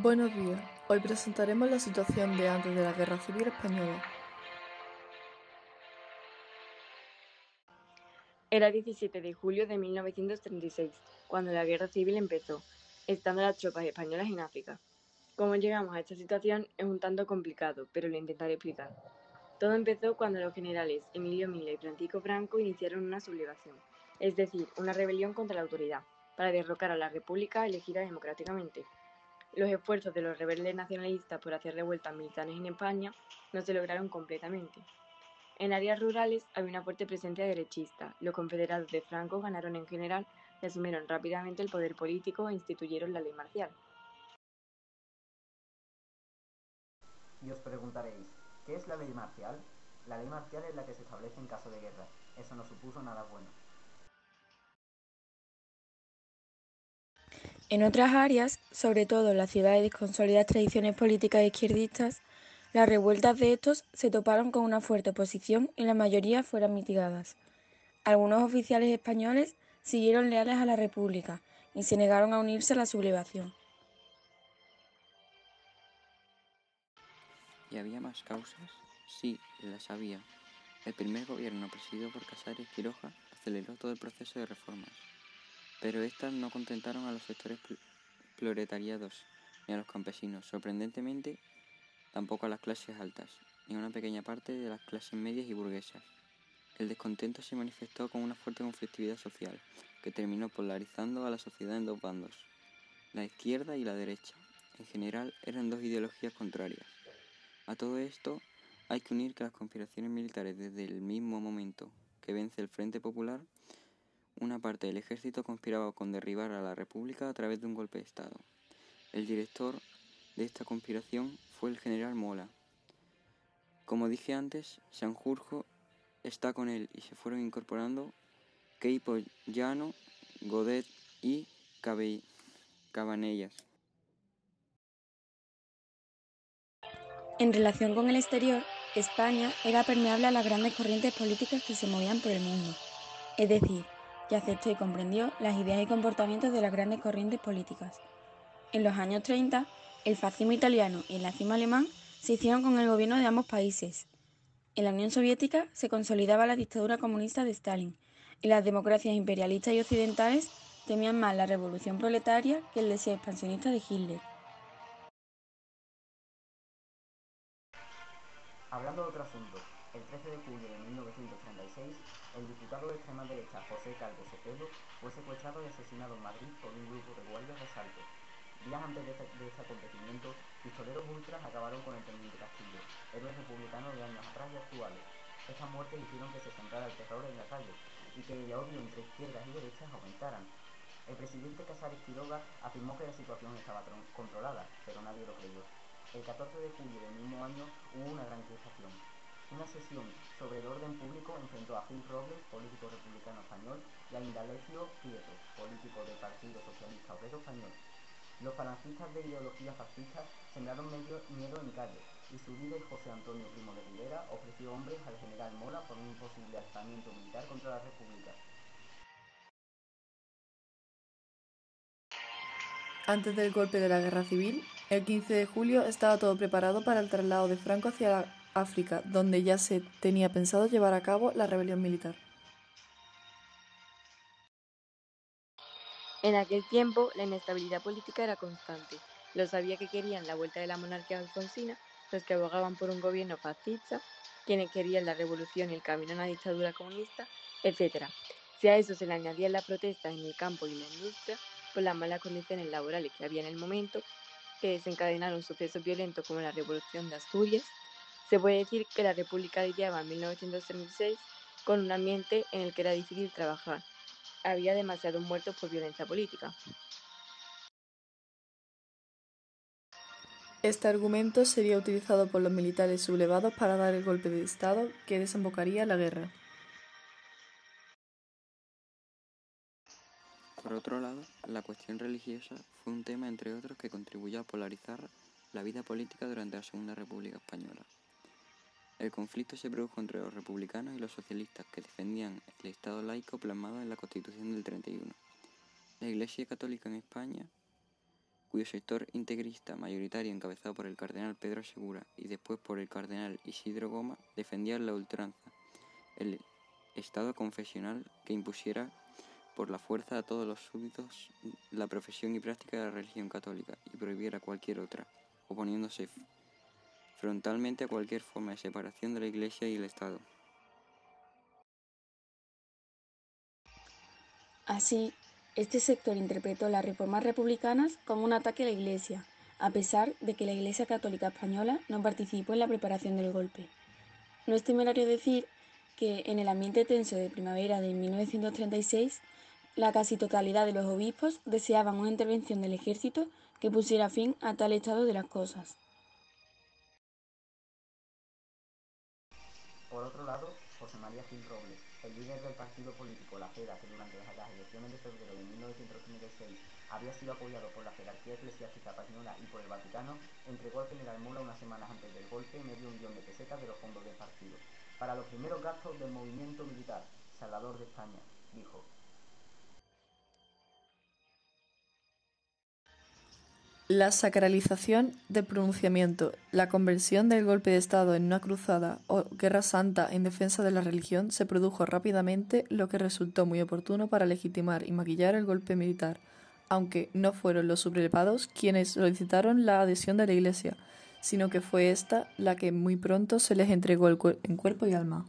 Buenos días. Hoy presentaremos la situación de antes de la Guerra Civil Española. Era 17 de julio de 1936, cuando la Guerra Civil empezó, estando las tropas españolas en África. Cómo llegamos a esta situación es un tanto complicado, pero lo intentaré explicar. Todo empezó cuando los generales Emilio Mila y Francisco Franco iniciaron una sublevación, es decir, una rebelión contra la autoridad, para derrocar a la República elegida democráticamente. Los esfuerzos de los rebeldes nacionalistas por hacer revueltas militares en España no se lograron completamente. En áreas rurales había una fuerte presencia derechista. Los confederados de Franco ganaron en general y asumieron rápidamente el poder político e instituyeron la ley marcial. Y os preguntaréis, ¿qué es la ley marcial? La ley marcial es la que se establece en caso de guerra. Eso no supuso nada bueno. En otras áreas, sobre todo en las ciudades con sólidas tradiciones políticas izquierdistas, las revueltas de estos se toparon con una fuerte oposición y la mayoría fueron mitigadas. Algunos oficiales españoles siguieron leales a la República y se negaron a unirse a la sublevación. ¿Y había más causas? Sí, las había. El primer gobierno presidido por Casares Quiroga aceleró todo el proceso de reformas pero estas no contentaron a los sectores proletariados ni a los campesinos, sorprendentemente tampoco a las clases altas, ni a una pequeña parte de las clases medias y burguesas. El descontento se manifestó con una fuerte conflictividad social, que terminó polarizando a la sociedad en dos bandos, la izquierda y la derecha. En general eran dos ideologías contrarias. A todo esto hay que unir que las conspiraciones militares desde el mismo momento que vence el Frente Popular una parte del ejército conspiraba con derribar a la República a través de un golpe de Estado. El director de esta conspiración fue el general Mola. Como dije antes, Sanjurjo está con él y se fueron incorporando Keipo Llano, Godet y Cabanellas. En relación con el exterior, España era permeable a las grandes corrientes políticas que se movían por el mundo, es decir, que aceptó y comprendió las ideas y comportamientos de las grandes corrientes políticas. En los años 30, el fascismo italiano y el nazismo alemán se hicieron con el gobierno de ambos países. En la Unión Soviética se consolidaba la dictadura comunista de Stalin y las democracias imperialistas y occidentales temían más la revolución proletaria que el deseo expansionista de Hitler. Hablando de otro asunto, el 13 de julio de 1936, diputado de extrema derecha José Calvo Cepelo fue secuestrado y asesinado en Madrid por un grupo de guardias de asalto. Días antes de, este acontecimiento, pistoleros ultras acabaron con el teniente Castillo, héroe republicano de años atrás y actuales. Estas muertes hicieron que se centrara el terror en la calle y que el odio entre izquierdas y derechas aumentaran. El presidente Casares Quiroga afirmó que la situación estaba controlada, pero nadie lo creyó. El 14 de julio del mismo año hubo una gran crispación. Una sesión sobre el orden público enfrentó a Gil Robles, político republicano español, y a Indalecio Prieto, político del Partido Socialista Obrero Español. Los falangistas de ideología fascista sembraron medio miedo en calle, y su líder José Antonio Primo de Rivera ofreció hombres al general Mola por un posible alzamiento militar contra la República. Antes del golpe de la Guerra Civil, el 15 de julio estaba todo preparado para el traslado de Franco hacia la África, donde ya se tenía pensado llevar a cabo la rebelión militar. En aquel tiempo, la inestabilidad política era constante. Los sabía que querían la vuelta de la monarquía alfonsina, los que abogaban por un gobierno fascista, quienes querían la revolución y el camino a una dictadura comunista, etc. Si a eso se le añadían las protestas en el campo y la industria, por las malas condiciones laborales que había en el momento, que desencadenaron sucesos violentos como la Revolución de Asturias, se puede decir que la República lidiaba en 1936 con un ambiente en el que era difícil trabajar. Había demasiados muertos por violencia política. Este argumento sería utilizado por los militares sublevados para dar el golpe de Estado que desembocaría en la guerra. Por otro lado, la cuestión religiosa fue un tema, entre otros, que contribuyó a polarizar la vida política durante la Segunda República Española. El conflicto se produjo entre los republicanos y los socialistas que defendían el Estado laico plasmado en la Constitución del 31. La Iglesia Católica en España cuyo sector integrista mayoritario encabezado por el cardenal Pedro Segura y después por el cardenal Isidro Goma defendían la ultranza, el Estado confesional que impusiera por la fuerza a todos los súbditos la profesión y práctica de la religión católica y prohibiera cualquier otra, oponiéndose frontalmente a cualquier forma de separación de la Iglesia y el Estado. Así, este sector interpretó las reformas republicanas como un ataque a la Iglesia, a pesar de que la Iglesia Católica Española no participó en la preparación del golpe. No es temerario decir que en el ambiente tenso de primavera de 1936, la casi totalidad de los obispos deseaban una intervención del ejército que pusiera fin a tal estado de las cosas. José María Gil Robles, el líder del partido político La Feda, que durante las elecciones de febrero de 1936 había sido apoyado por la jerarquía eclesiástica española y por el Vaticano, entregó al general Mola unas semanas antes del golpe medio millón de pesetas de los fondos del partido. Para los primeros gastos del movimiento militar, Salvador de España, dijo, La sacralización del pronunciamiento, la conversión del golpe de Estado en una cruzada o guerra santa en defensa de la religión se produjo rápidamente, lo que resultó muy oportuno para legitimar y maquillar el golpe militar, aunque no fueron los sublevados quienes solicitaron la adhesión de la Iglesia, sino que fue ésta la que muy pronto se les entregó en cuerpo y alma.